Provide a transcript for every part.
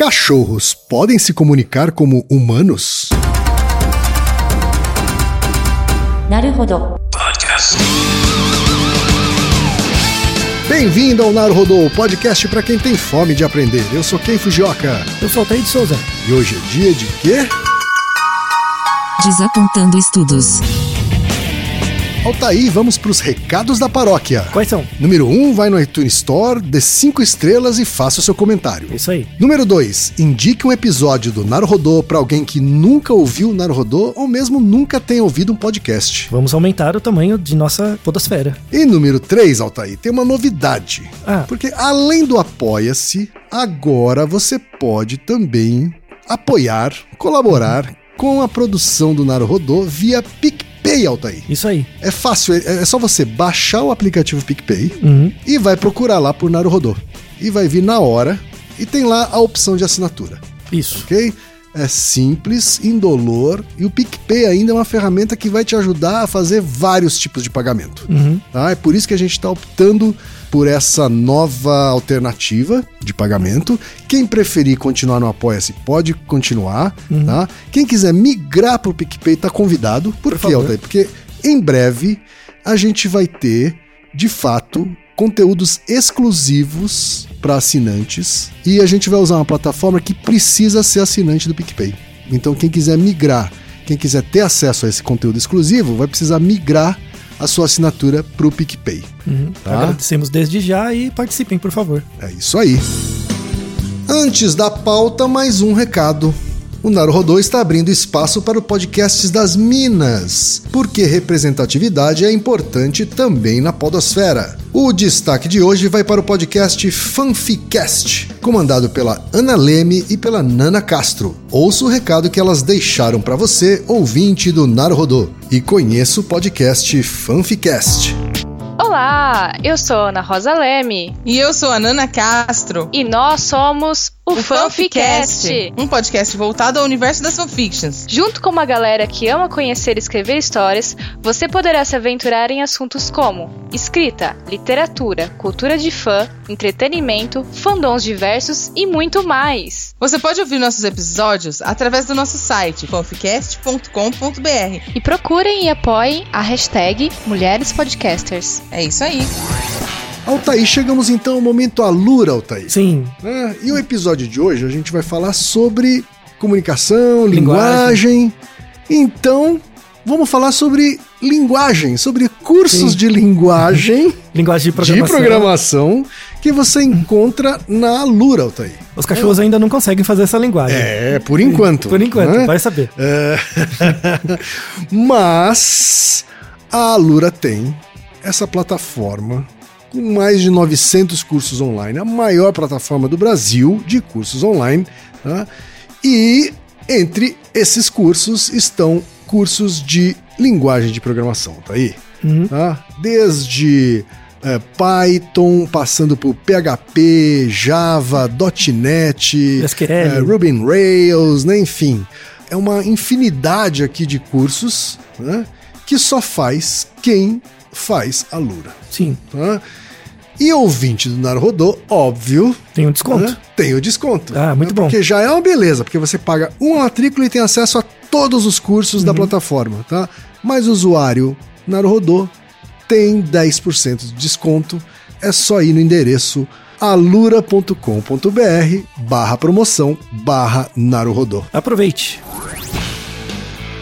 Cachorros podem se comunicar como humanos? Naruhodo. Podcast. Bem-vindo ao Naruhodo, o podcast para quem tem fome de aprender. Eu sou Ken Fujioka. Eu sou Altair Souza. E hoje é dia de quê? Desapontando estudos. Altaí, vamos para os recados da paróquia. Quais são? Número 1, um, vai no iTunes Store, dê 5 estrelas e faça o seu comentário. Isso aí. Número 2, indique um episódio do Naruhodô para alguém que nunca ouviu o Naruhodô ou mesmo nunca tenha ouvido um podcast. Vamos aumentar o tamanho de nossa podosfera. E número 3, Altair, tem uma novidade. Ah. Porque além do Apoia-se, agora você pode também apoiar, colaborar com a produção do Naruhodô via PicPay, Altair. Isso aí. É fácil, é é só você baixar o aplicativo PicPay Uhum. e vai procurar lá por Naruhodô. E vai vir na hora e tem lá a opção de assinatura, Isso. ok? É simples, indolor e o PicPay ainda é uma ferramenta que vai te ajudar a fazer vários tipos de pagamento. Uhum. Tá? É por isso que a gente está optando por essa nova alternativa de pagamento. Quem preferir continuar no Apoia-se pode continuar. Tá? Quem quiser migrar para o PicPay está convidado. Por, Por quê. Altair? Porque em breve a gente vai ter, de fato, conteúdos exclusivos para assinantes e a gente vai usar uma plataforma que precisa ser assinante do PicPay. Então quem quiser migrar, quem quiser ter acesso a esse conteúdo exclusivo, vai precisar migrar a sua assinatura para o PicPay. Uhum. Tá. Agradecemos desde já e participem, por favor. É isso aí. Antes da pauta, mais um recado. O Naruhodô está abrindo espaço para o podcasts das Minas, porque representatividade é importante também na podosfera. O destaque de hoje vai para o podcast Fanficast, comandado pela Ana Leme e pela Nana Castro. Ouça o recado que elas deixaram para você, ouvinte do Naruhodô, e conheça o podcast Fanficast. Olá, eu sou Ana Rosa Leme E eu sou a Nana Castro. e nós somos o, Fanficast. um podcast voltado ao universo das fanfictions. Junto com uma galera que ama conhecer e escrever histórias, você poderá se aventurar em assuntos como escrita, literatura, cultura de fã, entretenimento, fandoms diversos e muito mais. Você pode ouvir nossos episódios através do nosso site fanficast.com.br. E procurem e apoiem a hashtag Mulheres Podcasters. É isso aí. Altair, chegamos então ao momento Alura, Altair. Sim. É, e o episódio de hoje a gente vai falar sobre comunicação, linguagem. Linguagem. Então, vamos falar sobre linguagem, sobre cursos Sim. de linguagem Linguagem de programação. de programação que você encontra na Alura, Altair. Os cachorros ainda não conseguem fazer essa linguagem. É, por enquanto. Por enquanto, né? vai saber. É. Mas a Alura tem essa plataforma com mais de 900 cursos online, a maior plataforma do Brasil de cursos online. tá? E entre esses cursos estão cursos de linguagem de programação, tá aí? Uhum. Tá? Desde é, Python, passando por PHP, Java, .NET, é, Ruby on Rails, né? enfim. É uma infinidade aqui de cursos né? que só faz quem faz a Lura. Sim. Tá? E ouvinte do Naruhodô, óbvio, Tem um desconto. né, tem o desconto. Ah, muito né, bom. Porque já é uma beleza, porque você paga uma matrícula e tem acesso a todos os cursos Uhum. da plataforma, tá? Mas o usuário Naruhodô tem 10% de desconto. É só ir no endereço alura.com.br barra promoção barra Naruhodô. Aproveite.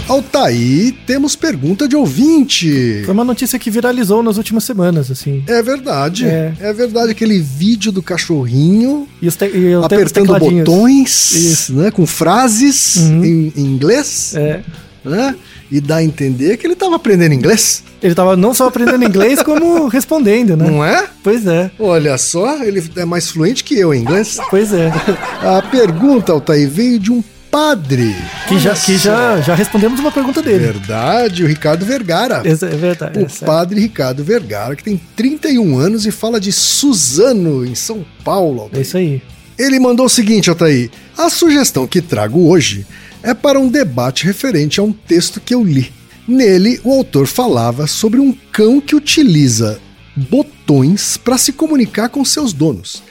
Altaí, temos pergunta de ouvinte. Foi uma notícia que viralizou nas últimas semanas, assim. É verdade. É. É, verdade. Aquele vídeo do cachorrinho E te e apertando botões, Isso. né? Com frases Uhum. em, em inglês, É. né? E dá a entender que ele estava aprendendo inglês, Ele tava não só aprendendo inglês, como respondendo, né? não é? Pois é. Olha só, ele é mais fluente que eu em inglês. Pois é. A pergunta, Altair, veio de um padre. Que, já, que só. já, já respondemos uma pergunta dele. Verdade, o Ricardo Vergara. Essa é verdade. O é. padre Ricardo Vergara, que tem 31 anos e fala de Suzano, em São Paulo. É isso aí. Ele mandou o seguinte, Altair. A sugestão que trago hoje é para um debate referente a um texto que eu li. Nele, o autor falava sobre um cão que utiliza botões para se comunicar com seus donos.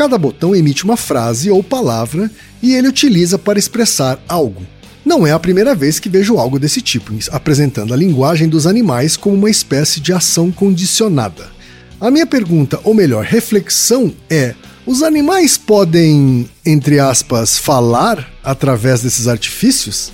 Cada botão emite uma frase ou palavra e ele utiliza para expressar algo. Não é a primeira vez que vejo algo desse tipo, apresentando a linguagem dos animais como uma espécie de ação condicionada. A minha pergunta, ou melhor, reflexão é: os animais podem, entre aspas, falar através desses artifícios?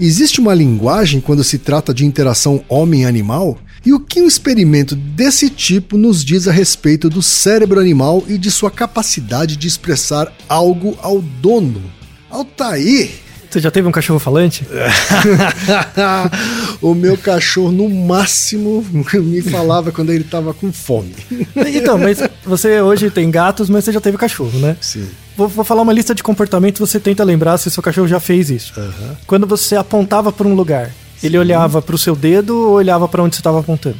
Existe uma linguagem quando se trata de interação homem-animal? E o que um experimento desse tipo nos diz a respeito do cérebro animal e de sua capacidade de expressar algo ao dono? Altair! Você já teve um cachorro falante? o meu cachorro, no máximo, me falava quando ele estava com fome. Então, mas você hoje tem gatos, mas você já teve cachorro, né? Sim. Vou, vou falar uma lista de comportamentos, você tenta lembrar se seu cachorro já fez isso. Uhum. Quando você apontava para um lugar, ele olhava para o seu dedo ou olhava para onde você estava apontando?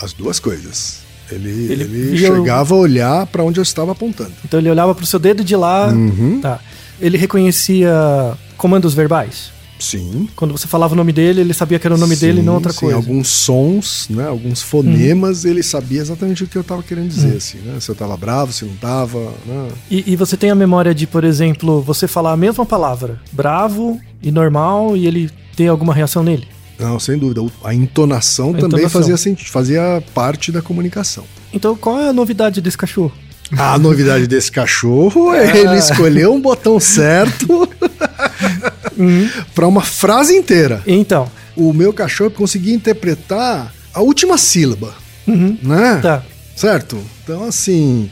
As duas coisas. Ele, Ele ele, chegava a olhar para onde eu estava apontando. Então ele olhava para o seu dedo de lá. Uhum. Tá. Ele reconhecia comandos verbais. Sim. Quando você falava o nome dele, ele sabia que era o nome dele e não outra sim, coisa. Alguns sons, né, alguns fonemas, ele sabia exatamente o que eu estava querendo dizer, assim, né? Se eu estava bravo, se não estava, né? E, e você tem a memória de, por exemplo, você falar a mesma palavra, bravo e normal, e ele ter alguma reação nele? Não, sem dúvida. A entonação A também entonação. fazia sentido, fazia parte da comunicação. Então qual é a novidade desse cachorro? A novidade desse cachorro é Ah. ele escolheu um botão certo Uhum. para uma frase inteira. Então, O meu cachorro conseguia interpretar a última sílaba, uhum, né? tá. Certo? Então, assim,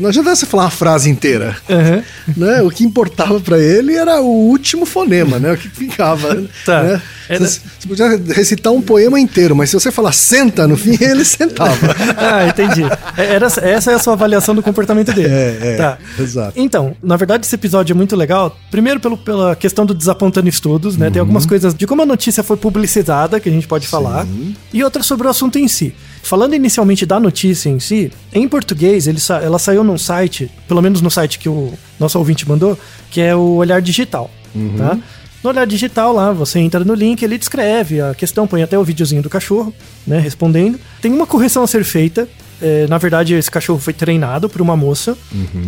não adianta você falar uma frase inteira. Uhum. né? O que importava pra ele era o último fonema, né? O que ficava. Tá. Né? Era- Você, você podia recitar um poema inteiro, mas se você falar senta no fim, ele sentava. Ah, entendi. É, Era, essa é a sua avaliação do comportamento dele. É, é. Tá. Exato. Então, na verdade, esse episódio é muito legal. Primeiro, pelo, pela questão do desapontando estudos, né? Tem Uhum. algumas coisas de como a notícia foi publicizada que a gente pode falar. E outra sobre o assunto em si. Falando inicialmente da notícia em si, em português, ele ela saiu num site, pelo menos no site que o nosso ouvinte mandou, que é o Olhar Digital. Uhum. Tá? No Olhar Digital, lá, você entra no link, ele descreve a questão, põe até o videozinho do cachorro, né, respondendo. Tem uma correção a ser feita. é, na verdade, esse cachorro foi treinado por uma moça.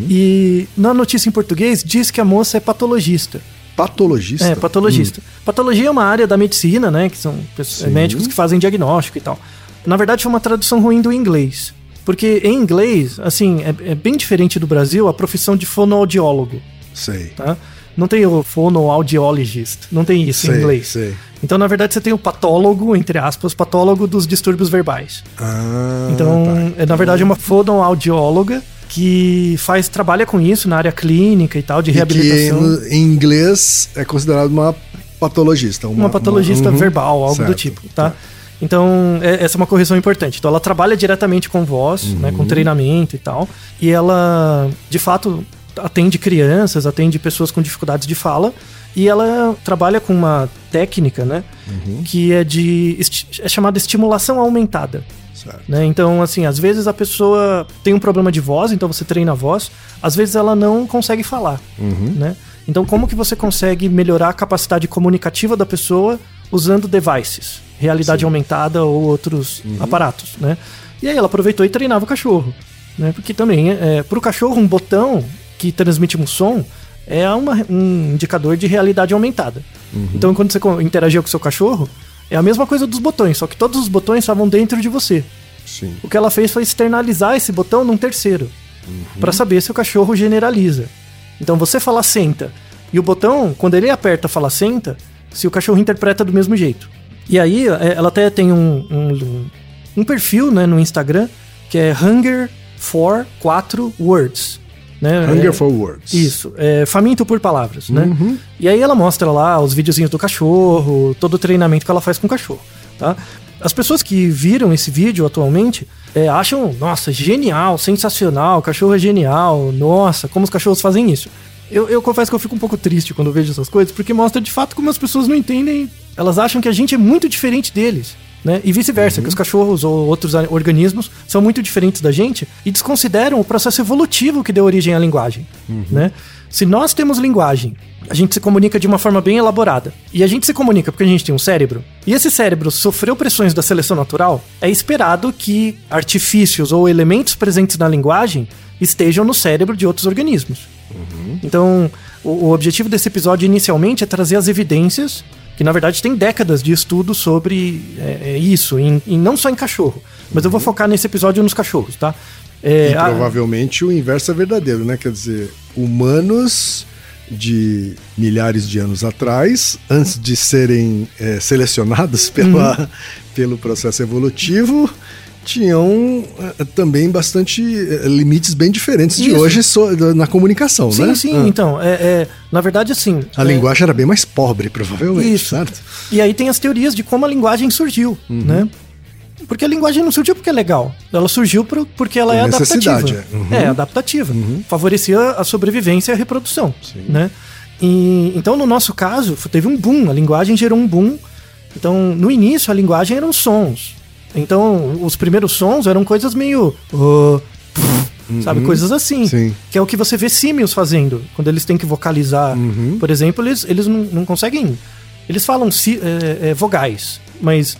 E na notícia em português diz que a moça é patologista. Patologista. É, patologista. Patologia é uma área da medicina, né? Que são Sim. médicos que fazem diagnóstico e tal. Na verdade, foi uma tradução ruim do inglês. Porque em inglês, assim, é, é bem diferente do Brasil a profissão de fonoaudiólogo, Sei. tá? Não tem o fonoaudiologist, não tem isso em Sei, inglês. sei. Então, na verdade, você tem o patólogo, entre aspas, patólogo dos distúrbios verbais. Ah, Então, tá. é, na verdade, é uma fonoaudióloga que faz trabalha com isso na área clínica e tal, de E que reabilitação. no- em inglês é considerado uma patologista. uma patologista uhum. verbal, algo do Certo. tipo, tá? Então, é- essa é uma correção importante. Então, ela trabalha diretamente com voz, né, Uhum. com treinamento e tal. E ela, de fato, atende crianças, atende pessoas com dificuldades de fala. E ela trabalha com uma técnica, né, Uhum. que é de é chamada estimulação aumentada. Certo. né? Então, assim, às vezes a pessoa tem um problema de voz, então você treina a voz, às vezes ela não consegue falar, Uhum. né? Então, como que você consegue melhorar a capacidade comunicativa da pessoa usando devices, realidade aumentada ou outros aparatos, né? E aí ela aproveitou e treinava o cachorro, né? Porque também, é, para o cachorro, um botão que transmite um som é uma- um indicador de realidade aumentada. Então, quando você interagia com o seu cachorro, é a mesma coisa dos botões, só que todos os botões estavam dentro de você. Sim. O que ela fez foi externalizar esse botão num terceiro, Pra saber se o cachorro generaliza. Então você fala senta, e o botão, quando ele aperta fala senta, se o cachorro interpreta do mesmo jeito. E aí é, ela até tem um, um, um perfil né, no Instagram que é Hunger for 4 Words. Né? Hunger É- for Words. isso, é, faminto por palavras, né? Uhum. E aí ela mostra lá os videozinhos do cachorro, todo o treinamento que ela faz com o cachorro, tá? As pessoas que viram esse vídeo atualmente é, acham, nossa, genial, sensacional, o cachorro é genial, nossa, como os cachorros fazem isso. Eu, eu confesso que eu fico um pouco triste quando vejo essas coisas, porque mostra de fato como as pessoas não entendem, elas acham que a gente é muito diferente deles. Né? E vice-versa, que os cachorros ou outros organismos são muito diferentes da gente e desconsideram o processo evolutivo que deu origem à linguagem. Né? Se nós temos linguagem, a gente se comunica de uma forma bem elaborada. E a gente se comunica porque a gente tem um cérebro. E esse cérebro sofreu pressões da seleção natural. É esperado que artifícios ou elementos presentes na linguagem estejam no cérebro de outros organismos. Então, o, o objetivo desse episódio inicialmente é trazer as evidências, que na verdade tem décadas de estudo sobre é, é isso, em, em- não só em cachorro. Mas eu vou focar nesse episódio nos cachorros, tá? É, E a- provavelmente o inverso é verdadeiro, né? Quer dizer, humanos de milhares de anos atrás, antes de serem é, selecionados pela, Uhum. pelo processo evolutivo, tinham é, também bastante é, limites bem diferentes de Isso. hoje na comunicação, sim, né? sim, Ah. então, é, é, na verdade, assim. A é, linguagem era bem mais pobre, provavelmente, Isso. certo? E aí tem as teorias de como a linguagem surgiu, né? Porque a linguagem não surgiu porque é legal. Ela surgiu porque ela é adaptativa. é. Uhum. É, adaptativa. Favorecia a sobrevivência e a reprodução, Sim. né? E, então, no nosso caso, teve um boom. A linguagem gerou um boom. Então, no início, a linguagem eram sons. Então, os primeiros sons eram coisas meio... "Oh", Sabe, coisas assim. Uhum. Sim. Que é o que você vê símios fazendo. Quando eles têm que vocalizar. Uhum. Por exemplo, eles, eles não, não conseguem. Eles falam si- é, é, vogais, mas,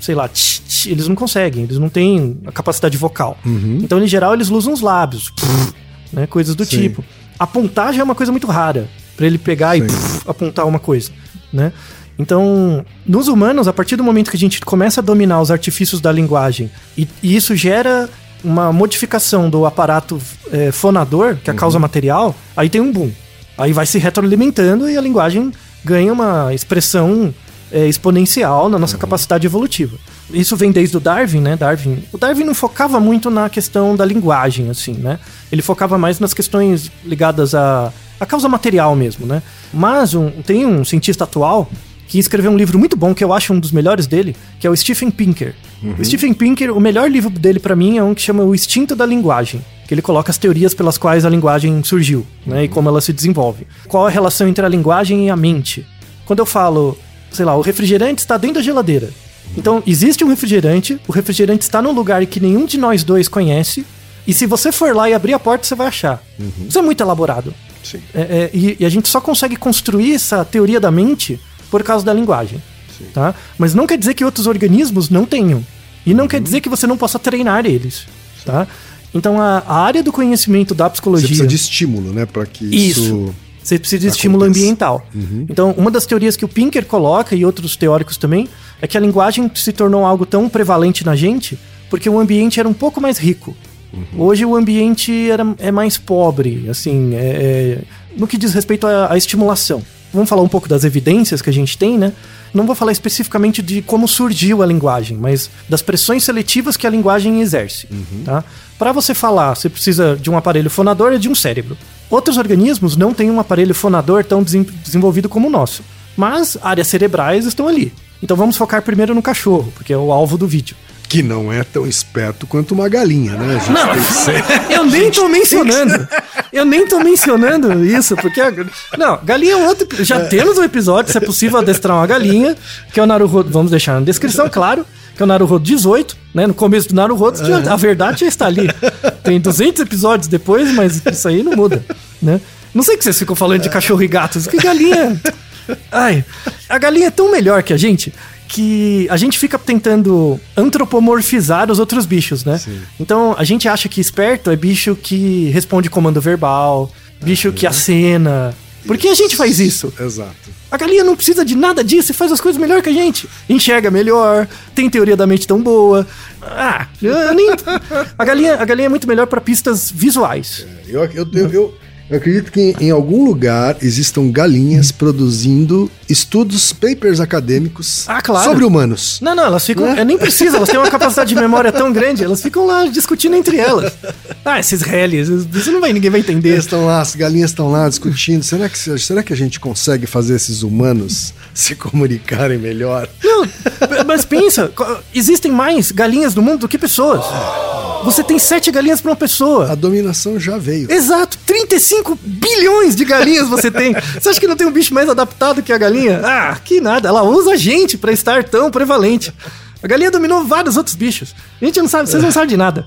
sei lá, tch, tch, eles não conseguem, eles não têm a capacidade vocal. Então, em geral, eles usam os lábios, né, coisas do Uhum. Sim. tipo. Apontar já é uma coisa muito rara, para ele pegar e Sim. apontar uma coisa, né? Então, nos humanos, a partir do momento que a gente começa a dominar os artifícios da linguagem e, e isso gera uma modificação do aparato é, fonador, que é a causa material, aí tem um boom. Aí vai se retroalimentando e a linguagem ganha uma expressão é, exponencial na nossa capacidade evolutiva. Isso vem desde o Darwin, né? Darwin. O Darwin não focava muito na questão da linguagem, assim, né? Ele focava mais nas questões ligadas à, à causa material mesmo, né? Mas um- tem um cientista atual que escreveu um livro muito bom, que eu acho um dos melhores dele, que é o Stephen Pinker. O Stephen Pinker, o melhor livro dele pra mim é um que chama O Instinto da Linguagem, que ele coloca as teorias pelas quais a linguagem surgiu, né, e como ela se desenvolve. Qual a relação entre a linguagem e a mente? Quando eu falo, sei lá, o refrigerante está dentro da geladeira. Então, existe um refrigerante, o refrigerante está num lugar que nenhum de nós dois conhece, e se você for lá e abrir a porta, você vai achar. Isso é muito elaborado. Sim. É, é, e, e a gente só consegue construir essa teoria da mente por causa da linguagem. Tá? Mas não quer dizer que outros organismos não tenham. E não quer dizer que você não possa treinar eles. Tá? Então a, a área do conhecimento da Você psicologia. precisa de estímulo, né? Para que isso. Isso. Você precisa de estímulo Acontece. ambiental. Então, uma das teorias que o Pinker coloca, e outros teóricos também, é que a linguagem se tornou algo tão prevalente na gente porque o ambiente era um pouco mais rico. Hoje o ambiente era, é mais pobre, assim, é- é, no que diz respeito à, à estimulação. Vamos falar um pouco das evidências que a gente tem, né? Não vou falar especificamente de como surgiu a linguagem, mas das pressões seletivas que a linguagem exerce, tá? Para você falar, você precisa de um aparelho fonador e de um cérebro. Outros organismos não têm um aparelho fonador tão desenvolvido como o nosso, mas áreas cerebrais estão ali. Então vamos focar primeiro no cachorro, porque é o alvo do vídeo. Que não é tão esperto quanto uma galinha, né? Não, eu nem tô mencionando. Eu nem tô mencionando isso, porque. a- Não, galinha é um outro. Já temos um episódio, se é possível adestrar uma galinha, que é o Naruhodo. Vamos deixar na descrição, claro. Que é o Naruhodo 18, né? No começo do Naruhodo, já- a verdade já está ali. Tem 200 episódios depois, mas isso aí não muda, né? Não sei que vocês ficam falando de cachorro e gatos, que galinha. Ai, a galinha é tão melhor que a gente que a gente fica tentando antropomorfizar os outros bichos, né? Então a gente acha que esperto é bicho que responde comando verbal, bicho que acena. Por que a gente faz isso? Exato. A galinha não precisa de nada disso e faz as coisas melhor que a gente. Enxerga melhor, tem teoria da mente tão boa. Ah, nem. A galinha, a galinha é muito melhor para pistas visuais. Eu, eu, eu, eu- eu acredito que em algum lugar existam galinhas produzindo estudos, papers acadêmicos Ah, claro. sobre humanos. Não, não, elas ficam. Né? É, nem precisa, elas têm uma capacidade de memória tão grande, elas ficam lá discutindo entre elas. Ah, esses reles, isso não vai, ninguém vai entender. Eles estão lá, as galinhas estão lá discutindo. Será que, será que a gente consegue fazer esses humanos se comunicarem melhor? Não, mas pensa, existem mais galinhas no mundo do que pessoas. Você tem sete galinhas para uma pessoa. A dominação já veio. Exato, 35 bilhões de galinhas você tem. Você acha que não tem um bicho mais adaptado que a galinha? Ah, que nada, ela usa a gente pra estar tão prevalente. A galinha dominou vários outros bichos. A gente não sabe, vocês não sabem de nada.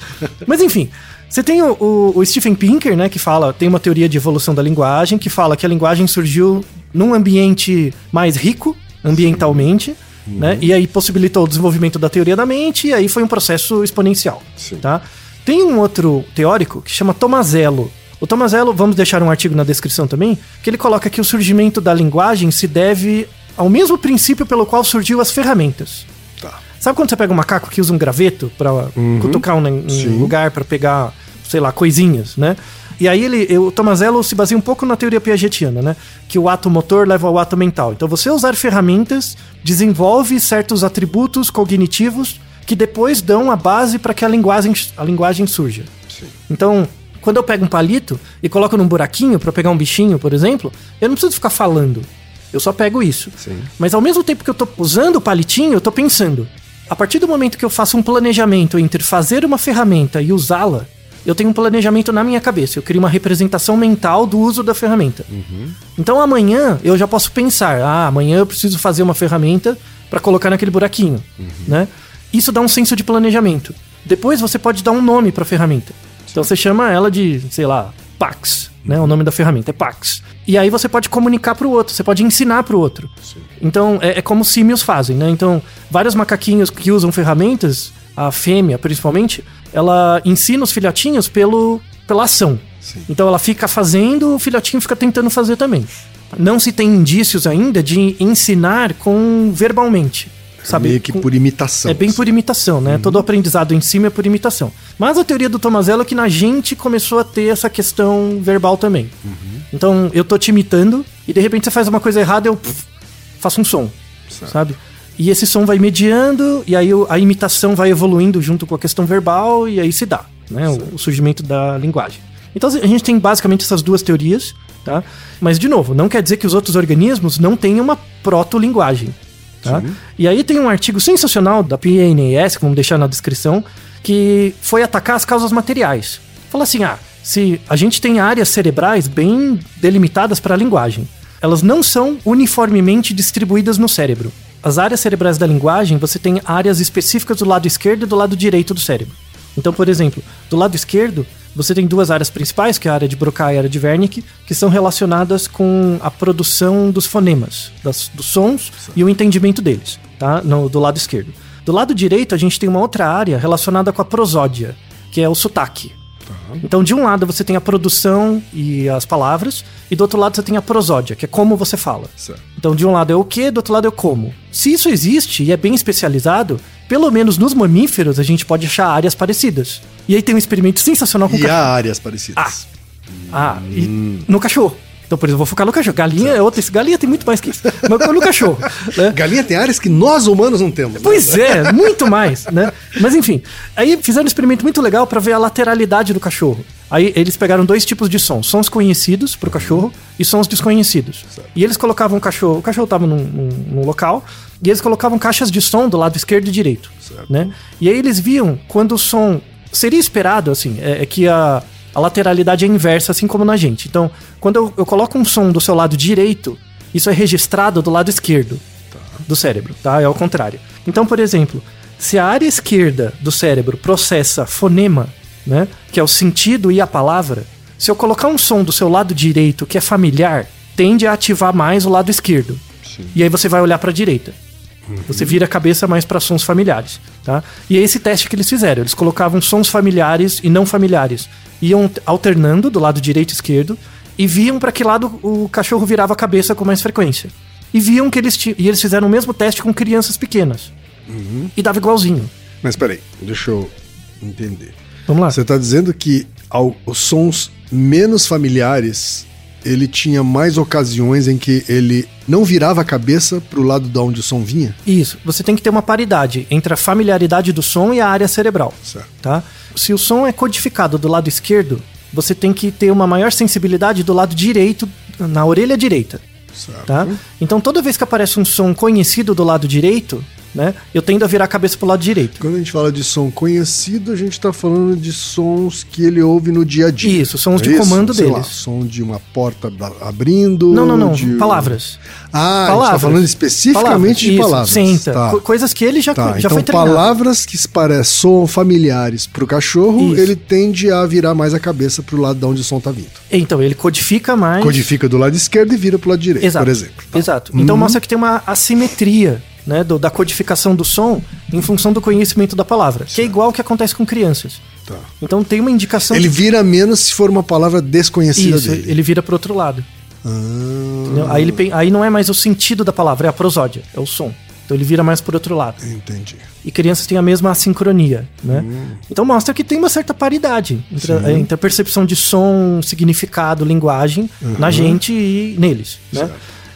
Mas enfim, você tem o, o- o Stephen Pinker, né, que fala, tem uma teoria de evolução da linguagem, que fala que a linguagem surgiu num ambiente mais rico, ambientalmente, né, e aí possibilitou o desenvolvimento da teoria da mente, e aí foi um processo exponencial, Sim. tá? Tem um outro teórico que chama Tomazello. O Tomazello, vamos deixar um artigo na descrição também, que ele coloca que o surgimento da linguagem se deve ao mesmo princípio pelo qual surgiu as ferramentas. Tá. Sabe quando você pega um macaco que usa um graveto pra cutucar um, um lugar pra pegar, sei lá, coisinhas, né? E aí ele, o Tomazello se baseia um pouco na teoria piagetiana, né? Que o ato motor leva ao ato mental. Então você usar ferramentas desenvolve certos atributos cognitivos que depois dão a base para que a linguagem, a linguagem surja. Então, quando eu pego um palito e coloco num buraquinho pra pegar um bichinho, por exemplo, eu não preciso ficar falando. Eu só pego isso. Sim. Mas ao mesmo tempo que eu tô usando o palitinho, eu tô pensando. A partir do momento que eu faço um planejamento entre fazer uma ferramenta e usá-la, eu tenho um planejamento na minha cabeça. Eu crio uma representação mental do uso da ferramenta. Então amanhã eu já posso pensar: ah, amanhã eu preciso fazer uma ferramenta para colocar naquele buraquinho, né? Isso dá um senso de planejamento. Depois você pode dar um nome para a ferramenta. Então você chama ela de, sei lá, Pax, né? O nome da ferramenta é Pax. E aí você pode comunicar para o outro, você pode ensinar para o outro. Então é, é como símios fazem, né? Então vários macaquinhos que usam ferramentas, a fêmea principalmente, ela ensina os filhotinhos pelo, pela ação. Então ela fica fazendo, o filhotinho fica tentando fazer também. Não se tem indícios ainda de ensinar com verbalmente. Sabe? Meio que por imitação. é bem por imitação, né? Todo aprendizado em cima é por imitação. Mas a teoria do Tomazello é que na gente começou a ter essa questão verbal também. Então eu tô te imitando e de repente você faz uma coisa errada eu pff, faço um som, sabe? E esse som vai mediando e aí a imitação vai evoluindo junto com a questão verbal e aí se dá, né? O, o surgimento da linguagem. Então a gente tem basicamente essas duas teorias, tá? Mas de novo, não quer dizer que os outros organismos não tenham uma proto-linguagem. Tá? E aí tem um artigo sensacional da PNAS, que vamos deixar na descrição, que foi atacar as causas materiais. Fala assim: ah, se a gente tem áreas cerebrais bem delimitadas para a linguagem, elas não são uniformemente distribuídas no cérebro. As áreas cerebrais da linguagem, você tem áreas específicas do lado esquerdo e do lado direito do cérebro. Então, por exemplo, do lado esquerdo, você tem duas áreas principais, que é a área de Broca e a área de Wernicke, que são relacionadas com a produção dos fonemas, das- dos sons e o entendimento deles, tá? No, do lado esquerdo. Do lado direito, a gente tem uma outra área relacionada com a prosódia, que é o sotaque. Então, de um lado você tem a produção e as palavras, e do outro lado você tem a prosódia, que é como você fala. Certo. Então, de um lado é o que, do outro lado é o como. Se isso existe e é bem especializado, pelo menos nos mamíferos a gente pode achar áreas parecidas. E aí tem um experimento sensacional com E cachorro. há áreas parecidas. Ah, e no cachorro. Então, por exemplo, vou focar no cachorro. Galinha é outra. Galinha tem muito mais que isso. Mas no cachorro. Né? Galinha tem áreas que nós humanos não temos. né? Pois é, muito mais, né? Mas enfim, aí fizeram um experimento muito legal pra ver a lateralidade do cachorro. Aí eles pegaram dois tipos de sons, sons conhecidos pro cachorro e sons desconhecidos. E eles colocavam o cachorro, o cachorro tava num, num- num local, e eles colocavam caixas de som do lado esquerdo e direito, né? E aí eles viam quando o som seria esperado, assim, é, é que a, a lateralidade é inversa, assim como na gente. Então, quando eu, eu coloco um som do seu lado direito, isso é registrado do lado esquerdo do cérebro, tá? É ao contrário. Então, por exemplo, se a área esquerda do cérebro processa fonema, né, que é o sentido e a palavra, se eu colocar um som do seu lado direito que é familiar, tende a ativar mais o lado esquerdo. E aí você vai olhar para a direita. Você vira a cabeça mais para sons familiares, tá? E é esse teste que eles fizeram. Eles colocavam sons familiares e não familiares. Iam alternando do lado direito e esquerdo e viam para que lado o cachorro virava a cabeça com mais frequência. E viam que eles e eles fizeram o mesmo teste com crianças pequenas. E dava igualzinho. Mas peraí, deixa eu entender. Vamos lá. Você está dizendo que ao- os sons menos familiares, ele tinha mais ocasiões em que ele não virava a cabeça pro lado de onde o som vinha? Isso. Você tem que ter uma paridade entre a familiaridade do som e a área cerebral. Certo. Tá? Se o som é codificado do lado esquerdo, você tem que ter uma maior sensibilidade do lado direito, na orelha direita. Certo. Tá? Então toda vez que aparece um som conhecido do lado direito, né, eu tendo a virar a cabeça pro lado direito. Quando a gente fala de som conhecido, a gente tá falando de sons que ele ouve no dia a dia. Isso, sons É de comando Sei lá, deles. som de uma porta abrindo. Não, não, não. de- Palavras. Ah, a gente palavras. tá falando especificamente de Isso, palavras. Senta. Tá. Co- Coisas que ele já, Tá, já então foi treinado. palavras que se parecem, soam familiares pro cachorro, Isso. ele tende a virar mais a cabeça pro lado de onde o som tá vindo. Então, ele codifica mais. Codifica do lado esquerdo e vira pro lado direito, Exato. por exemplo. Tá. Exato. Então mostra que tem uma assimetria né, do- da codificação do som em função do conhecimento da palavra, que é igual ao que acontece com crianças. Tá. Então tem uma indicação. Ele de- vira menos se for uma palavra desconhecida Isso, dele. ele vira pro outro lado. Ah? Aí, ele, aí não é mais o sentido da palavra, é a prosódia, é o som. Então ele vira mais pro outro lado. entendi. E crianças têm a mesma assincronia, né? Então mostra que tem uma certa paridade entre, a- entre a percepção de som, significado, linguagem na gente e neles, né?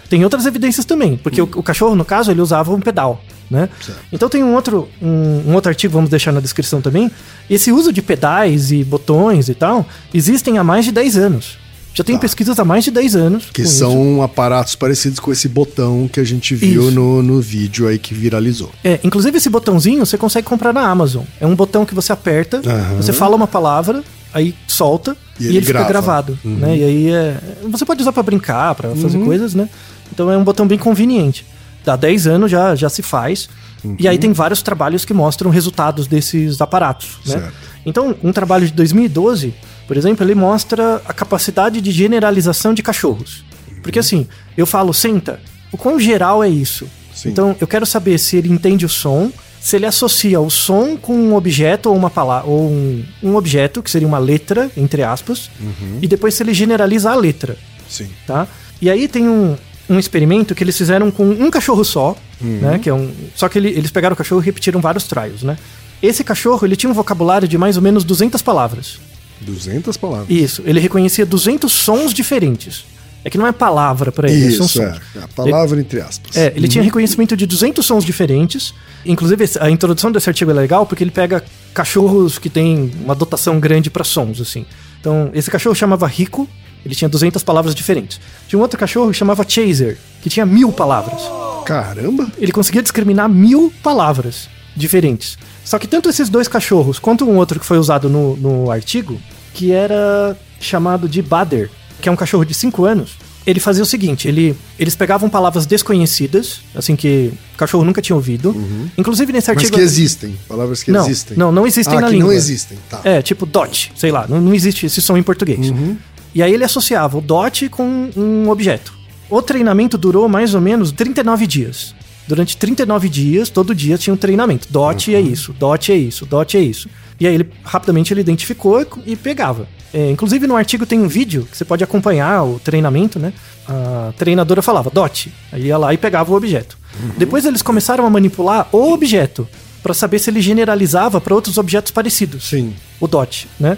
Tem outras evidências também, porque o, o cachorro, no caso, ele usava um pedal, né? Então tem um outro, um, um outro artigo, vamos deixar na descrição também. Esse uso de pedais e botões e tal, existem há mais de 10 anos. Já tem pesquisas há mais de 10 anos. Que com isso. são aparatos parecidos com esse botão que a gente viu Isso. no, no vídeo aí que viralizou. É, inclusive esse botãozinho você consegue comprar na Amazon. É um botão que você aperta, Aham. você fala uma palavra, aí solta E e, ele ele, fica grava. gravado, Uhum. né? E aí é, você pode usar pra brincar, pra fazer coisas, né? Então é um botão bem conveniente. Há 10 anos já, já se faz. E Uhum. aí tem vários trabalhos que mostram resultados desses aparatos, né? Então, um trabalho de 2012, por exemplo, ele mostra a capacidade de generalização de cachorros. Porque assim, eu falo senta, o quão geral é isso? Sim. Então, eu quero saber se ele entende o som, se ele associa o som com um objeto ou uma palavra, ou um, um objeto, que seria uma letra, entre aspas, e depois se ele generaliza a letra Sim. tá? E aí tem um, um experimento que eles fizeram com um cachorro só, né? Que é um, só que ele- eles pegaram o cachorro e repetiram vários trials, né? Esse cachorro, ele tinha um vocabulário de mais ou menos 200 palavras. 200 palavras. Isso, ele reconhecia 200 sons diferentes. É que não é palavra pra ele, são Isso, é. sons. A palavra entre aspas. É, ele tinha reconhecimento de 200 sons diferentes. Inclusive, a introdução desse artigo é legal porque ele pega cachorros que têm uma dotação grande para sons, assim. Então, esse cachorro chamava Rico, ele tinha 200 palavras diferentes. Tinha um outro cachorro que chamava Chaser, que tinha mil palavras. Caramba! Ele conseguia discriminar mil palavras diferentes. Só que tanto esses dois cachorros quanto um outro que foi usado no, no artigo, que era chamado de Bader, que é um cachorro de 5 anos, ele fazia o seguinte: ele, eles pegavam palavras desconhecidas, assim que o cachorro nunca tinha ouvido. Inclusive nesse Mas artigo. que existem. Palavras que não, existem. não, não existem ah, na que língua. não existem. Tá. É, tipo dot, sei lá, não, não existe esse som em português. E aí ele associava o dot com um objeto. O treinamento durou mais ou menos 39 dias. Durante 39 dias, todo dia tinha um treinamento. Dot é isso, dot é isso, dot é isso. E aí ele rapidamente ele identificou e pegava. É, inclusive no artigo tem um vídeo que você pode acompanhar o treinamento, né? A treinadora falava dot, aí ia lá e pegava o objeto. Depois eles começaram a manipular o objeto para saber se ele generalizava para outros objetos parecidos Sim. o DOT, né?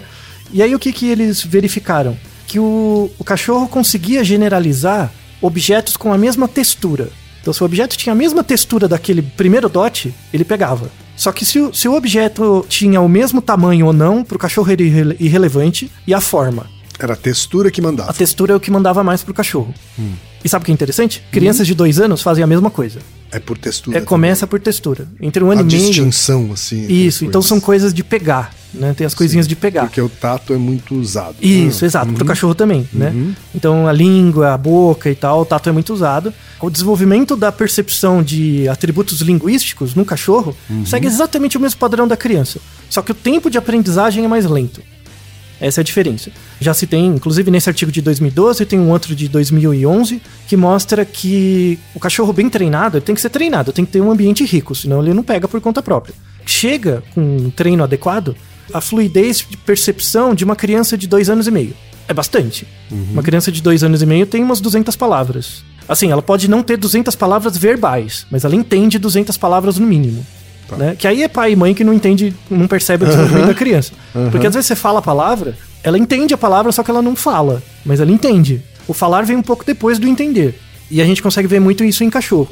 E aí o que, que eles verificaram? Que o, o cachorro conseguia generalizar objetos com a mesma textura. Então, se o objeto tinha a mesma textura daquele primeiro DOT, ele pegava. Só que se o, se o objeto tinha o mesmo tamanho ou não, para o cachorro era irrele- irrelevante, e a forma. Era a textura que mandava. A textura é o que mandava mais pro cachorro. E sabe o que é interessante? Crianças de dois anos fazem a mesma coisa. É por textura. É, começa por textura. Entre um ano A e meio. distinção, assim. Isso, então coisas. são coisas de pegar, né? Tem as coisinhas de pegar. Porque o tato é muito usado. Isso, Ah, exato. Pro cachorro também, né? Então a língua, a boca e tal, o tato é muito usado. O desenvolvimento da percepção de atributos linguísticos no cachorro segue exatamente o mesmo padrão da criança. Só que o tempo de aprendizagem é mais lento. Essa é a diferença. Já se tem, inclusive nesse artigo de 2012, tem um outro de 2011 que mostra que o cachorro bem treinado, tem que ser treinado, tem que ter um ambiente rico, senão ele não pega por conta própria. Chega com um treino adequado, a fluidez de percepção de uma criança de dois anos e meio. É bastante. Uma criança de dois anos e meio tem umas 200 palavras. Assim, ela pode não ter 200 palavras verbais, mas ela entende 200 palavras no mínimo. Né? Que aí é pai e mãe que não entende, não percebe o desenvolvimento da criança. Porque às vezes você fala a palavra, ela entende a palavra, só que ela não fala, mas ela entende. O falar vem um pouco depois do entender. E a gente consegue ver muito isso em cachorro.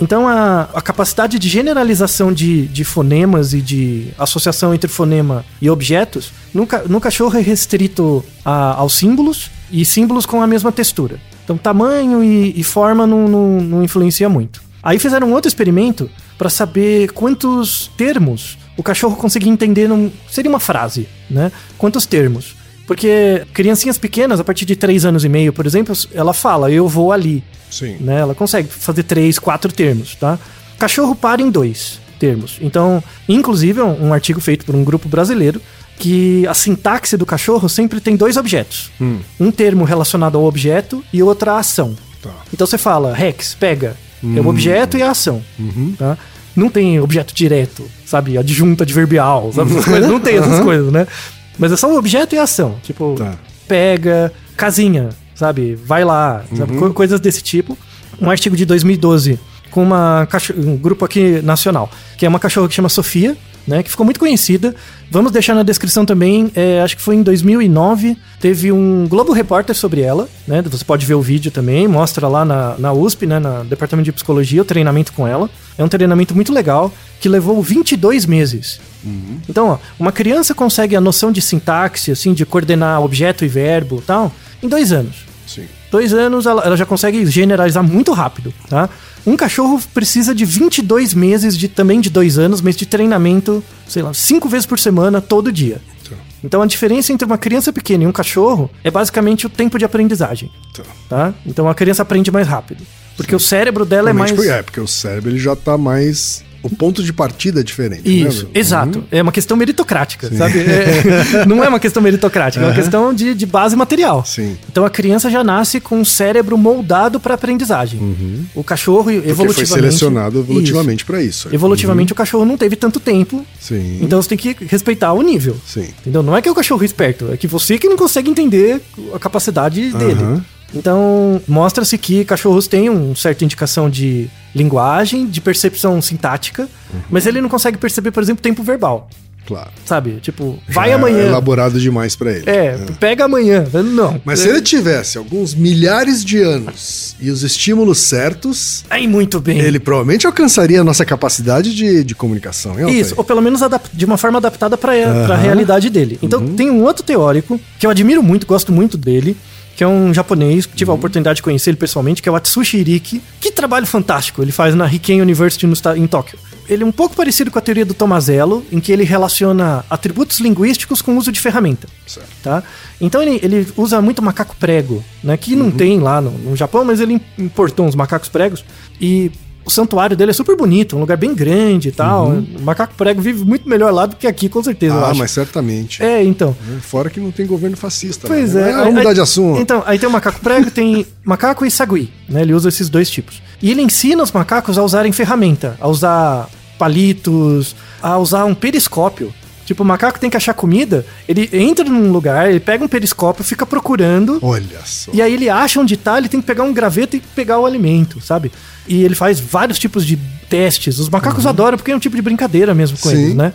Então a, a capacidade de generalização de, de fonemas e de associação entre fonema e objetos no, no cachorro é restrito a- aos símbolos e símbolos com a mesma textura. Então tamanho e, e forma não, não, não influencia muito. Aí fizeram um outro experimento para saber quantos termos o cachorro conseguia entender num, seria uma frase, né? Quantos termos? Porque criancinhas pequenas, a partir de 3 anos e meio, por exemplo, ela fala, eu vou ali Sim. né? Ela consegue fazer três, quatro termos, tá? Cachorro para em dois termos. Então, inclusive, é um artigo feito por um grupo brasileiro que a sintaxe do cachorro sempre tem dois objetos. Um termo relacionado ao objeto e outra à ação. Tá. Então você fala, Rex, pega. É o objeto e a ação. Tá? Não tem objeto direto, sabe? Adjunta adverbial, sabe? Coisas. Não tem essas coisas, né? Mas é só o objeto e a ação. Tipo, Tá. pega, casinha, sabe? Vai lá, sabe? Co- coisas desse tipo. Um artigo de 2012 com uma um grupo aqui nacional, que é uma cachorra que chama Sofia, né? Que ficou muito conhecida. Vamos deixar na descrição também. é, acho que foi em 2009. Teve um Globo Repórter sobre ela, né? Você pode ver o vídeo também. Mostra lá na, na USP, né? No Departamento de Psicologia, o treinamento com ela. É um treinamento muito legal que levou 22 meses. Então, ó, uma criança consegue a noção de sintaxe, assim, de coordenar objeto e verbo, e tal, em dois anos. Sim. Dois anos ela, ela já consegue generalizar muito rápido, tá? Um cachorro precisa de 22 meses de também de dois anos, mas de treinamento, sei lá, cinco vezes por semana, todo dia. Tá. Então a diferença entre uma criança pequena e um cachorro é basicamente o tempo de aprendizagem, Tá. tá? Então a criança aprende mais rápido, porque o cérebro dela é mais É, porque o cérebro ele já tá mais. O ponto de partida é diferente. né, Isso, Bruno? exato. É uma questão meritocrática, sabe? É- não é uma questão meritocrática, é uma questão de, de base material. Sim. Então a criança já nasce com o cérebro moldado para aprendizagem. O cachorro Porque evolutivamente foi selecionado evolutivamente para isso. Evolutivamente o cachorro não teve tanto tempo, Sim. então você tem que respeitar o nível. Sim. Entendeu? Não é que é o cachorro esperto, é que você que não consegue entender a capacidade dele. Então, mostra-se que cachorros têm uma certa indicação de linguagem, de percepção sintática, Uhum. mas ele não consegue perceber, por exemplo, tempo verbal. Claro. Sabe? Tipo, vai Já amanhã. É elaborado demais para ele. É, pega amanhã. Não. Mas se ele tivesse alguns milhares de anos e os estímulos certos, Aí, muito bem. ele provavelmente alcançaria a nossa capacidade de, de comunicação. hein? Isso, ou pelo menos de uma forma adaptada para a Aham. realidade dele. Então Uhum. tem um outro teórico que eu admiro muito, gosto muito dele, que é um japonês, que tive a Uhum. oportunidade de conhecer ele pessoalmente, que é o Atsushi Iriki. Que trabalho fantástico ele faz na Riken University no, em Tóquio. Ele é um pouco parecido com a teoria do Tomazello, em que ele relaciona atributos linguísticos com o uso de ferramenta. Certo. Tá? Então ele, ele usa muito macaco prego, né? Que não tem lá no, no Japão, mas ele importou uns macacos pregos. E o santuário dele é super bonito, um lugar bem grande e tal. O macaco prego vive muito melhor lá do que aqui, com certeza, Ah, mas certamente. É, então. Fora que não tem governo fascista. Pois né? é. Vamos mudar de assunto. Então, aí tem o macaco prego, tem macaco e sagui, né? Ele usa esses dois tipos. E ele ensina os macacos a usarem ferramenta, a usar palitos, a usar um periscópio. Tipo, o macaco tem que achar comida, ele entra num lugar, ele pega um periscópio, fica procurando, Olha só. e aí ele acha onde tá, ele tem que pegar um graveto e pegar o alimento, sabe? E ele faz vários tipos de testes. Os macacos adoram porque é um tipo de brincadeira mesmo com Sim. eles, né?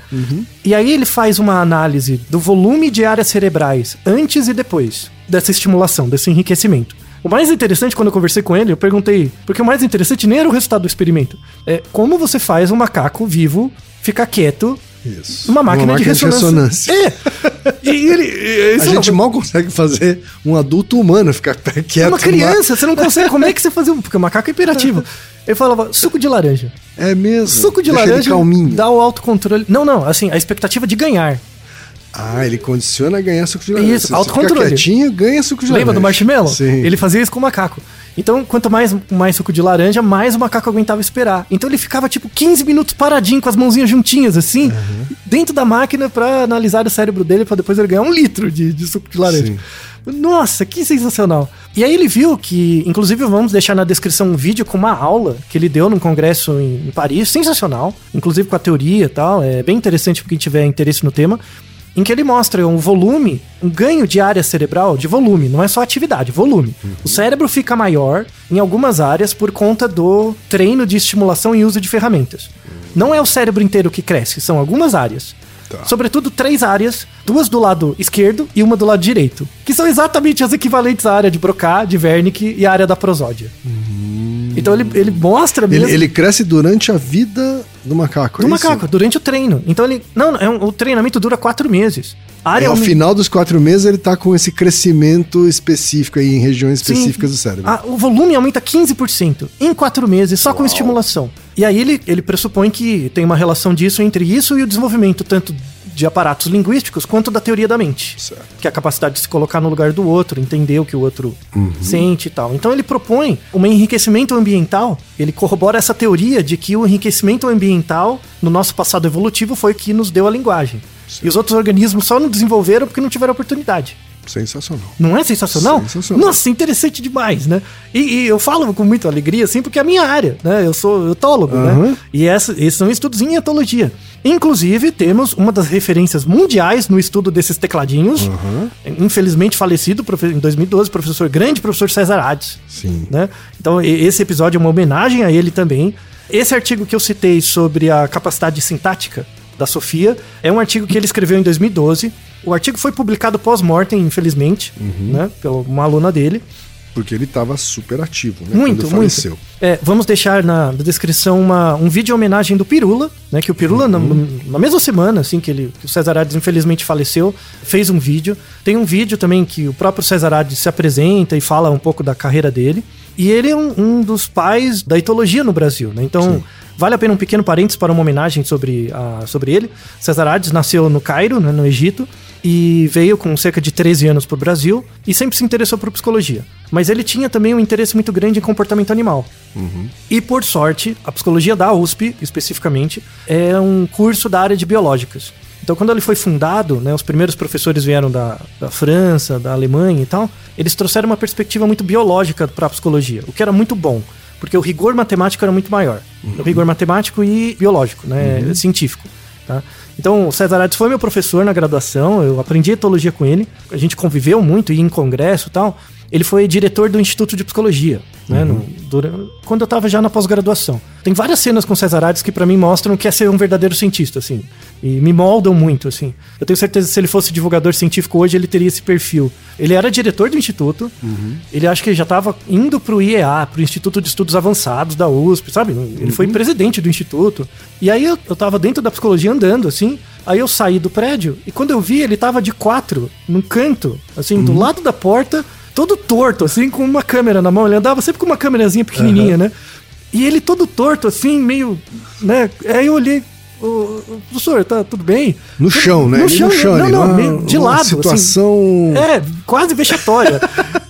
E aí ele faz uma análise do volume de áreas cerebrais antes e depois dessa estimulação, desse enriquecimento. O mais interessante, quando eu conversei com ele, eu perguntei, porque o mais interessante nem era o resultado do experimento, é como você faz um macaco vivo ficar quieto Isso. numa máquina, de, ressonância. É! E ele. A isso gente não- mal consegue fazer um adulto humano ficar quieto. é uma criança, você não consegue. Como é que você fazia um. Porque o macaco é imperativo. Ele falava suco de laranja. É mesmo. Suco de Deixa laranja dá o autocontrole. Não, não, assim, a expectativa de ganhar. Ah, ele condiciona a ganhar suco de laranja. Isso, você autocontrole. ficar quietinho, ganha suco de Lembra laranja. do marshmallow? Sim. Ele fazia isso com o macaco. Então, quanto mais, mais suco de laranja, mais o macaco aguentava esperar. Então ele ficava tipo 15 minutos paradinho com as mãozinhas juntinhas, assim, dentro da máquina pra analisar o cérebro dele pra depois ele ganhar um litro de, de suco de laranja. Sim. Nossa, que sensacional. E aí ele viu que, inclusive vamos deixar na descrição um vídeo com uma aula que ele deu num congresso em, em Paris, sensacional, inclusive com a teoria e tal, é bem interessante pra quem tiver interesse no tema, em que ele mostra um volume, um ganho de área cerebral, de volume, não é só atividade, volume. O cérebro fica maior em algumas áreas por conta do treino de estimulação e uso de ferramentas. Não é o cérebro inteiro que cresce, são algumas áreas. Tá. Sobretudo três áreas, duas do lado esquerdo e uma do lado direito, que são exatamente as equivalentes à área de Broca, de Wernicke e a área da prosódia. Então ele, ele mostra mesmo Ele, ele cresce durante a vida do macaco. do é macaco, Isso? durante o treino. Então ele. Não, é um- o treinamento dura quatro meses. A área É, ao aumenta- final dos quatro meses ele tá com esse crescimento específico aí em regiões Sim. específicas do cérebro. Ah, o volume aumenta 15% em quatro meses, só com estimulação. E aí ele, ele pressupõe que tem uma relação disso entre isso e o desenvolvimento tanto de aparatos linguísticos quanto da teoria da mente. Certo. Que é a capacidade de se colocar no lugar do outro, entender o que o outro Uhum. sente e tal. Então ele propõe um enriquecimento ambiental, ele corrobora essa teoria de que o enriquecimento ambiental no nosso passado evolutivo foi o que nos deu a linguagem. E os outros organismos só não desenvolveram porque não tiveram oportunidade. Sensacional. Não é sensacional? Sensacional. Nossa, interessante demais, né? E, e eu falo com muita alegria, assim, porque é a minha área, né? Eu sou etólogo, Aham. né? E essa, esses são estudos em etologia. Inclusive, temos uma das referências mundiais no estudo desses tecladinhos. Infelizmente falecido em 2012, professor grande, professor César Hades. Sim. né? Então, esse episódio é uma homenagem a ele também. Esse artigo que eu citei sobre a capacidade sintática da Sofia é um artigo que ele escreveu em 2012. O artigo foi publicado pós-mortem, infelizmente, né? Pela uma aluna dele. Porque ele tava super ativo, né? Muito, quando faleceu. muito. É, vamos deixar na, descrição uma- um vídeo em homenagem do Pirula, né? Que o Pirula, na, na mesma semana, assim, que, ele, que o César Hades infelizmente faleceu, fez um vídeo. Tem um vídeo também que o próprio César Hades se apresenta e fala um pouco da carreira dele. E ele é um, um dos pais da etologia no Brasil, né? Então, vale a pena um pequeno parênteses para uma homenagem sobre, a, sobre ele. César Hades nasceu no Cairo, né, no Egito, e veio com cerca de 13 anos para o Brasil e sempre se interessou por psicologia. Mas ele tinha também um interesse muito grande em comportamento animal. E por sorte, a psicologia da USP, especificamente, é um curso da área de biológicas. Então, quando ele foi fundado, né, os primeiros professores vieram da, da França, da Alemanha e tal, eles trouxeram uma perspectiva muito biológica para a psicologia, o que era muito bom, porque o rigor matemático era muito maior. O rigor matemático e biológico, né, científico. Tá? Então, o César Hades foi meu professor na graduação, eu aprendi etologia com ele, a gente conviveu muito, ia em congresso e tal. Ele foi diretor do Instituto de Psicologia, né, no- dura- quando eu estava já na pós-graduação. Tem várias cenas com o César que para mim mostram que é ser um verdadeiro cientista, assim, e me moldam muito, assim. Eu tenho certeza que se ele fosse divulgador científico hoje, ele teria esse perfil. Ele era diretor do Instituto, ele acho que já estava indo pro IEA, pro Instituto de Estudos Avançados da USP, sabe? Ele foi presidente do Instituto. E aí eu, eu tava dentro da psicologia andando, assim, aí eu saí do prédio, e quando eu vi, ele tava de quatro, num canto, assim, do lado da porta, todo torto, assim, com uma câmera na mão. Ele andava sempre com uma câmerazinha pequenininha, né? E ele todo torto, assim, meio, né? Aí eu olhei, ô, ô, professor, tá tudo bem? No chão, né? No chão, no chão, não, não, meio de lado, assim. situação... É, quase vexatória.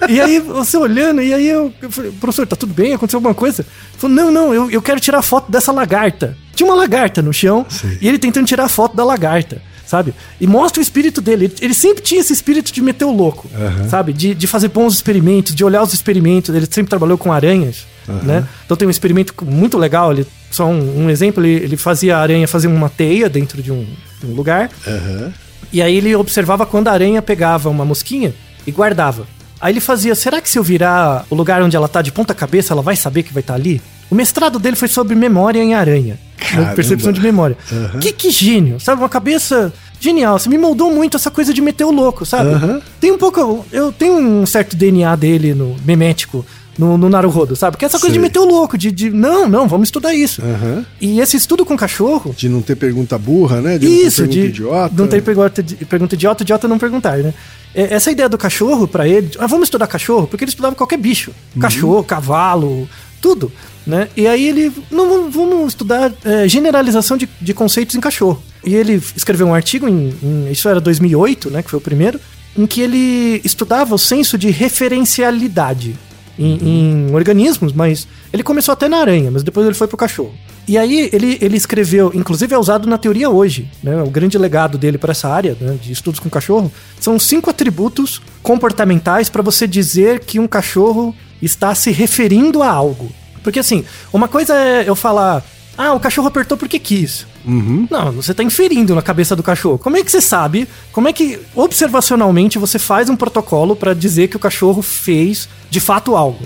e aí, você olhando, e aí eu, eu falei, professor, tá tudo bem? Aconteceu alguma coisa? Ele falou, não, não, eu, eu quero tirar foto dessa lagarta. Tinha uma lagarta no chão, e ele tentando tirar foto da lagarta, sabe? E mostra o espírito dele. Ele, ele sempre tinha esse espírito de meter o louco, sabe? De, de fazer bons experimentos, de olhar os experimentos. Ele sempre trabalhou com aranhas, né? Então tem um experimento muito legal, ele, só um, um exemplo, ele, ele fazia a aranha fazer uma teia dentro de um, de um lugar, Aham. e aí ele observava quando a aranha pegava uma mosquinha e guardava. Aí ele fazia, será que se eu virar o lugar onde ela tá de ponta cabeça, ela vai saber que vai estar ali? O mestrado dele foi sobre memória em aranha. né? Percepção de memória. Que, que gênio, sabe? Uma cabeça genial. Você me moldou muito essa coisa de meter o louco, sabe? Aham. Tem um pouco... Eu tenho um certo DNA dele no memético, no, no Naruhodo, sabe? Que é essa coisa de Sei. meter o louco, de, de não, não, vamos estudar isso. Aham. E esse estudo com cachorro, De não ter pergunta burra, né? De isso, não ter de pergunta idiota. não ter pergunta, de- pergunta idiota, idiota não perguntar, né? É, Essa ideia do cachorro pra ele, ah, vamos estudar cachorro, porque ele estudava qualquer bicho, Uhum. cachorro, cavalo, tudo, né? E aí ele, não, vamos- vamos estudar é, generalização de, de conceitos em cachorro. E ele escreveu um artigo em, em- isso era 2008, né, que foi o primeiro, em que ele estudava o senso de referencialidade em, em organismos, mas ele começou até na aranha, mas depois ele foi pro cachorro. E aí ele, ele escreveu, inclusive é usado na teoria hoje, né? O grande legado dele para essa área né, de estudos com cachorro são cinco atributos comportamentais para você dizer que um cachorro está se referindo a algo. Porque assim, uma coisa é eu falar, ah, o cachorro apertou porque quis. Não, você está inferindo na cabeça do cachorro. Como é que você sabe? Como é que observacionalmente você faz um protocolo para dizer que o cachorro fez de fato algo?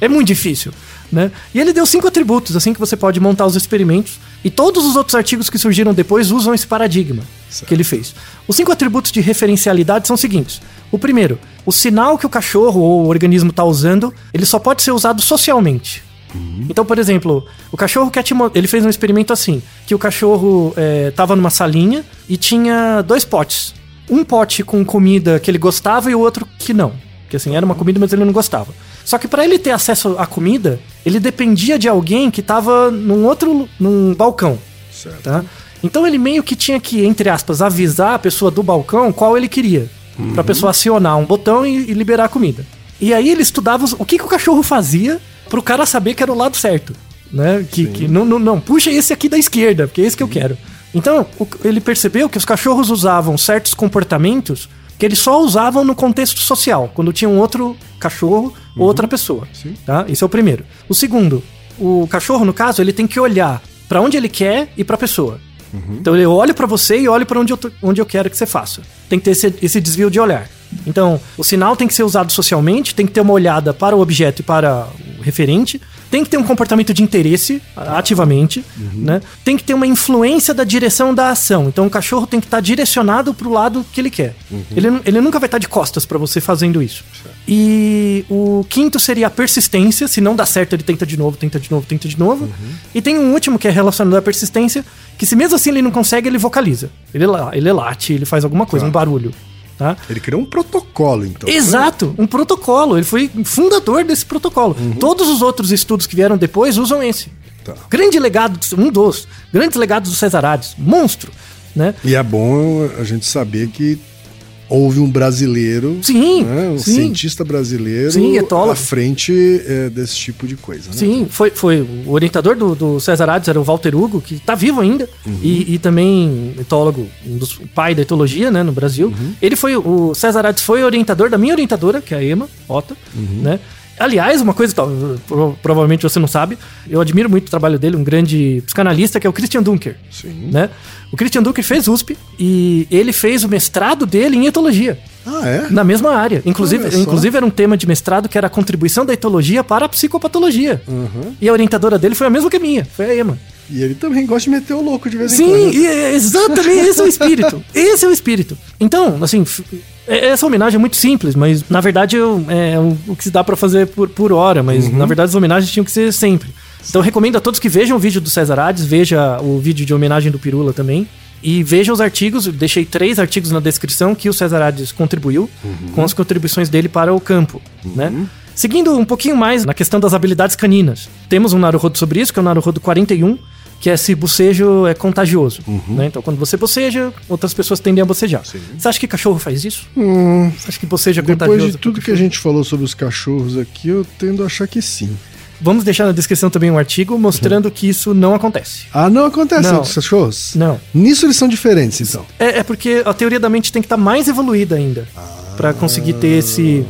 É muito difícil, né? E ele deu cinco atributos assim que você pode montar os experimentos e todos os outros artigos que surgiram depois usam esse paradigma que ele fez. Os cinco atributos de referencialidade são os seguintes: o primeiro, o sinal que o cachorro ou o organismo está usando, ele só pode ser usado socialmente. Então, por exemplo, o cachorro quer te Ele fez um experimento assim: que o cachorro é, tava numa salinha e tinha dois potes. Um pote com comida que ele gostava e o outro que não. Que assim, era uma comida, mas ele não gostava. Só que para ele ter acesso à comida, ele dependia de alguém que tava num outro. num balcão. Certo. Tá? Então ele meio que tinha que, entre aspas, avisar a pessoa do balcão qual ele queria. Pra pessoa acionar um botão e, e liberar a comida. E aí ele estudava os- o que, que o cachorro fazia pro cara saber que era o lado certo. Né? Que, que não, não, não, puxa esse aqui da esquerda, porque é esse que eu quero. Então, o- ele percebeu que os cachorros usavam certos comportamentos que eles só usavam no contexto social, quando tinha um outro cachorro ou outra pessoa. Sim. Tá? Esse é o primeiro. O segundo, o cachorro, no caso, ele tem que olhar pra onde ele quer e pra pessoa. Então ele olha pra você e olha pra onde eu, onde eu quero que você faça. Tem que ter esse, esse desvio de olhar. Então, o sinal tem que ser usado socialmente, tem que ter uma olhada para o objeto e para o referente, tem que ter um comportamento de interesse ativamente, né? Tem que ter uma influência da direção da ação. Então, o cachorro tem que estar direcionado para o lado que ele quer. Ele, nu- ele nunca vai estar de costas para você fazendo isso. E o quinto seria a persistência. Se não dá certo, ele tenta de novo, tenta de novo, tenta de novo. E tem um último que é relacionado à persistência, que se mesmo assim ele não consegue, ele vocaliza. Ele, ele late, ele faz alguma coisa, Tá. um barulho. Tá? Ele criou um protocolo, então. Exato, um protocolo. Ele foi fundador desse protocolo. Todos os outros estudos que vieram depois usam esse. Tá. Grande legado, um dos grandes legados do Cesarades, monstro, né? E é bom a gente saber que houve um brasileiro, Sim, né, um sim. cientista brasileiro Sim, etólogo. à frente é, desse tipo de coisa. Né? Sim, foi, foi o orientador do, do Cesarades era o Walter Hugo, que tá vivo ainda, e, e também etólogo, um dos pai da etologia, né, no Brasil. Ele foi, o Cesarades foi orientador da minha orientadora, que é a Ema Ota, né? Aliás, uma coisa, provavelmente você não sabe, eu admiro muito o trabalho dele, um grande psicanalista, que é o Christian Dunker. Sim. Né? O Christian Dunker fez USP e ele fez o mestrado dele em etologia. Ah, é? Na mesma área. Inclusive, inclusive era um tema de mestrado que era a contribuição da etologia para a psicopatologia. Uhum. E a orientadora dele foi a mesma que a minha, foi a Ema. E ele também gosta de meter o louco de vez em Sim, quando. e é exatamente esse é o espírito. Esse é o espírito. Então, assim, é- essa homenagem é muito simples, mas na verdade eu- é o que se dá pra fazer por, por hora, mas Uhum. na verdade as homenagens tinham que ser sempre. Então eu recomendo a todos que vejam o vídeo do Cesarades, veja o vídeo de homenagem do Pirula também. E veja os artigos, eu deixei três artigos na descrição que o Cesarades contribuiu, Uhum. com as contribuições dele para o campo, né? Seguindo um pouquinho mais na questão das habilidades caninas. Temos um Naruhodo sobre isso, que é o Naruhodo 41, que é se bocejo é contagioso. né? Então, quando você boceja, outras pessoas tendem a bocejar. Você acha que cachorro faz isso? Hum, Você acha que boceja é depois contagioso? de tudo que a gente falou sobre os cachorros aqui, eu tendo a achar que sim. Vamos deixar na descrição também um artigo mostrando que isso não acontece. Ah, não acontece Não. com os cachorros? Não. Nisso eles são diferentes, então. É, é porque a teoria da mente tem que estar mais evoluída ainda pra conseguir ter esse,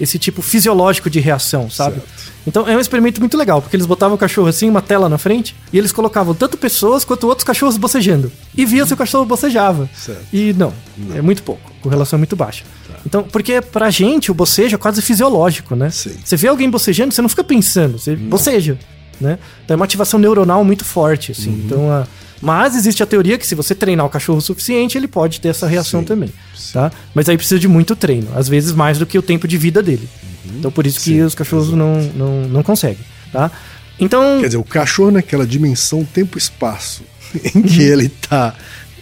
esse tipo fisiológico de reação, sabe? Então é um experimento muito legal, porque eles botavam o cachorro assim, uma tela na frente, e eles colocavam tanto pessoas quanto outros cachorros bocejando. E via se o cachorro bocejava. Certo. E não, é muito pouco, correlação é muito baixa. Então, porque pra gente o bocejo é quase fisiológico, né? Sim. Você vê alguém bocejando, você não fica pensando, você boceja, né? Então é uma ativação neuronal muito forte, assim. Uhum. Então, a... mas existe a teoria que se você treinar o cachorro o suficiente, ele pode ter essa reação Sim, também, tá? Mas aí precisa de muito treino, às vezes mais do que o tempo de vida dele. Então por isso que Uhum. Sim, os cachorros não, não, não conseguem, tá? Então, Quer dizer, o cachorro naquela dimensão tempo-espaço em que ele tá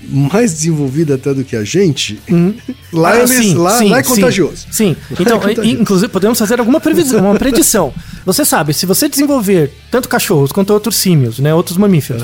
mais desenvolvido até do que a gente, lá, Ah, eles, sim, lá, sim, lá é sim. contagioso. Sim. Lá Então, é contagioso. inclusive, podemos fazer alguma previsão, uma predição. Você sabe, se você desenvolver tanto cachorros quanto outros símios, né, outros mamíferos,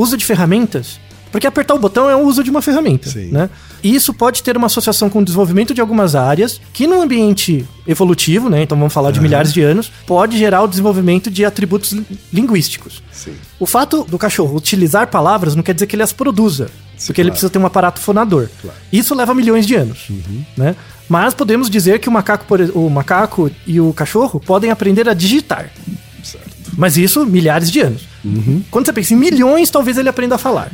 uso de ferramentas, porque apertar o botão é o uso de uma ferramenta, Sim. né? E isso pode ter uma associação com o desenvolvimento de algumas áreas que no ambiente evolutivo, né, então vamos falar de milhares de anos, pode gerar o desenvolvimento de atributos li- linguísticos. Sim. O fato do cachorro utilizar palavras não quer dizer que ele as produza, porque ele claro. precisa ter um aparato fonador. Isso leva milhões de anos, né? Mas podemos dizer que o macaco, o macaco e o cachorro podem aprender a digitar. Mas isso milhares de anos. Quando você pensa em milhões, talvez ele aprenda a falar.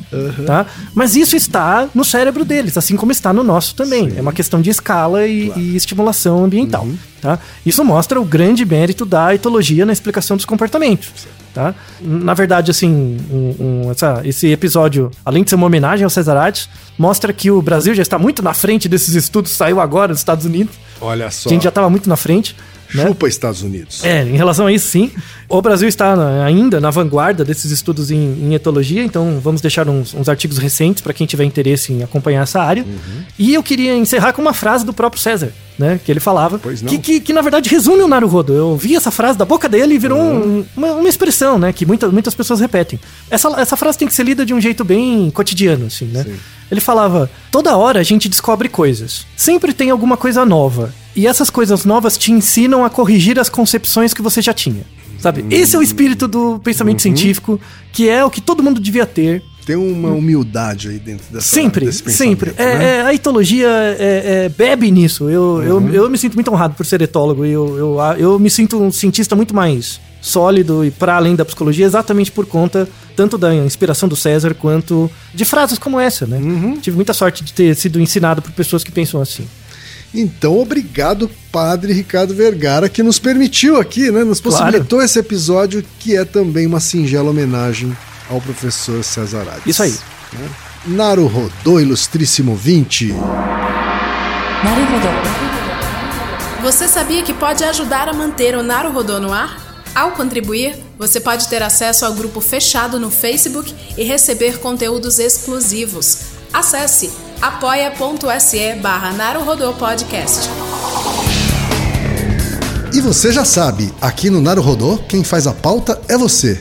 Tá? Mas isso está no cérebro deles, assim como está no nosso também. É uma questão de escala e, e estimulação ambiental. Tá? Isso mostra o grande mérito da etologia na explicação dos comportamentos. Tá? Na verdade, assim, um- um- essa- esse episódio, além de ser uma homenagem ao Cesar Artes, mostra que o Brasil já está muito na frente desses estudos, saiu agora dos Estados Unidos. Olha só. A gente já estava muito na frente. Né? Chupa Estados Unidos. É, em relação a isso, sim. O Brasil está na- ainda na vanguarda desses estudos em, em etologia, então vamos deixar uns, uns artigos recentes para quem tiver interesse em acompanhar essa área. Uhum. E eu queria encerrar com uma frase do próprio César, né? Que ele falava. Pois não. Que, que, que, na verdade resume o Naruhodo. Eu ouvi essa frase da boca dele e virou Uhum. um- uma, uma expressão, né? Que muita, muitas pessoas repetem. Essa, essa frase tem que ser lida de um jeito bem cotidiano, assim, né? Ele falava: toda hora a gente descobre coisas. Sempre tem alguma coisa nova. E essas coisas novas te ensinam a corrigir as concepções que você já tinha. Sabe? Esse é o espírito do pensamento científico, que é o que todo mundo devia ter. Tem uma humildade aí dentro dessa Sempre, sempre. É, né? é, a etologia é, é, bebe nisso. Eu, eu, eu me sinto muito honrado por ser etólogo eu, eu, eu me sinto um cientista muito mais sólido e para além da psicologia exatamente por conta tanto da inspiração do César quanto de frases como essa, né? Tive muita sorte de ter sido ensinado por pessoas que pensam assim. Então, obrigado, Padre Ricardo Vergara, que nos permitiu aqui, né? Nos Claro. possibilitou esse episódio, que é também uma singela homenagem ao professor César Ades. Isso aí. Né? Naru Rodô, ilustríssimo 20. Naru Rodô. Você sabia que pode ajudar a manter o Naru Rodô no ar? Ao contribuir, você pode ter acesso ao grupo fechado no Facebook e receber conteúdos exclusivos. Acesse apoia.se barra Podcast. E você já sabe, aqui no Naru Rodô, quem faz a pauta é você.